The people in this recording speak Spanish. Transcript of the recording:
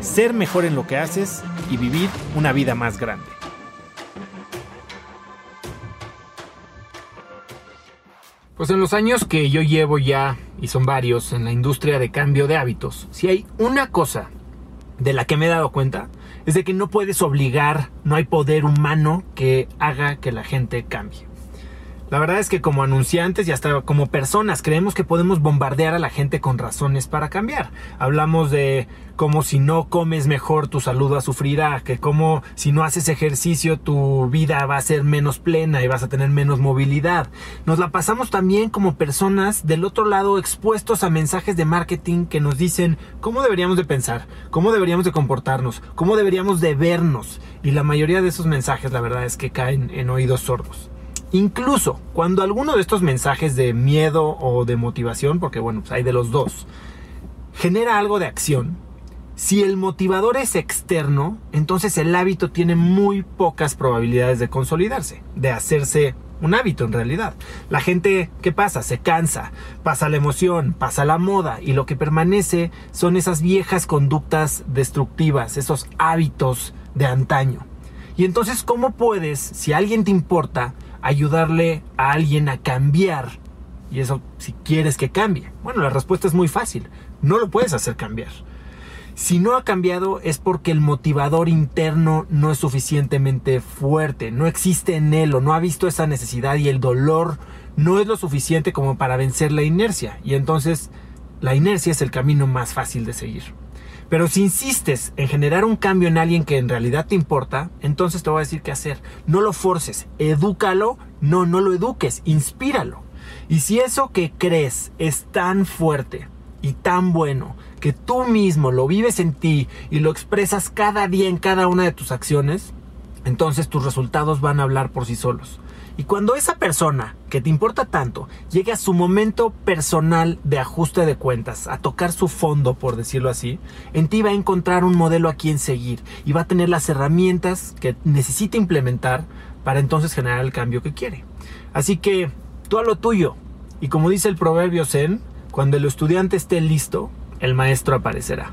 ser mejor en lo que haces y vivir una vida más grande. Pues en los años que yo llevo ya, y son varios, en la industria de cambio de hábitos, si hay una cosa de la que me he dado cuenta, es de que no puedes obligar, no hay poder humano que haga que la gente cambie. La verdad es que como anunciantes y hasta como personas creemos que podemos bombardear a la gente con razones para cambiar. Hablamos de cómo si no comes mejor tu salud va a sufrirá, que como si no haces ejercicio tu vida va a ser menos plena y vas a tener menos movilidad. Nos la pasamos también como personas del otro lado expuestos a mensajes de marketing que nos dicen cómo deberíamos de pensar, cómo deberíamos de comportarnos, cómo deberíamos de vernos. Y la mayoría de esos mensajes la verdad es que caen en oídos sordos. Incluso cuando alguno de estos mensajes de miedo o de motivación, porque bueno, pues hay de los dos, genera algo de acción, si el motivador es externo, entonces el hábito tiene muy pocas probabilidades de consolidarse, de hacerse un hábito en realidad. La gente, ¿qué pasa? Se cansa, pasa la emoción, pasa la moda y lo que permanece son esas viejas conductas destructivas, esos hábitos de antaño. Y entonces, ¿cómo puedes, si alguien te importa, ayudarle a alguien a cambiar. Y eso si quieres que cambie. Bueno, la respuesta es muy fácil. No lo puedes hacer cambiar. Si no ha cambiado es porque el motivador interno no es suficientemente fuerte, no existe en él o no ha visto esa necesidad y el dolor no es lo suficiente como para vencer la inercia. Y entonces la inercia es el camino más fácil de seguir. Pero si insistes en generar un cambio en alguien que en realidad te importa, entonces te voy a decir qué hacer. No lo forces, edúcalo, no, no lo eduques, inspíralo. Y si eso que crees es tan fuerte y tan bueno que tú mismo lo vives en ti y lo expresas cada día en cada una de tus acciones, entonces tus resultados van a hablar por sí solos. Y cuando esa persona que te importa tanto llegue a su momento personal de ajuste de cuentas, a tocar su fondo, por decirlo así, en ti va a encontrar un modelo a quien seguir y va a tener las herramientas que necesita implementar para entonces generar el cambio que quiere. Así que tú a lo tuyo. Y como dice el proverbio Zen, cuando el estudiante esté listo, el maestro aparecerá.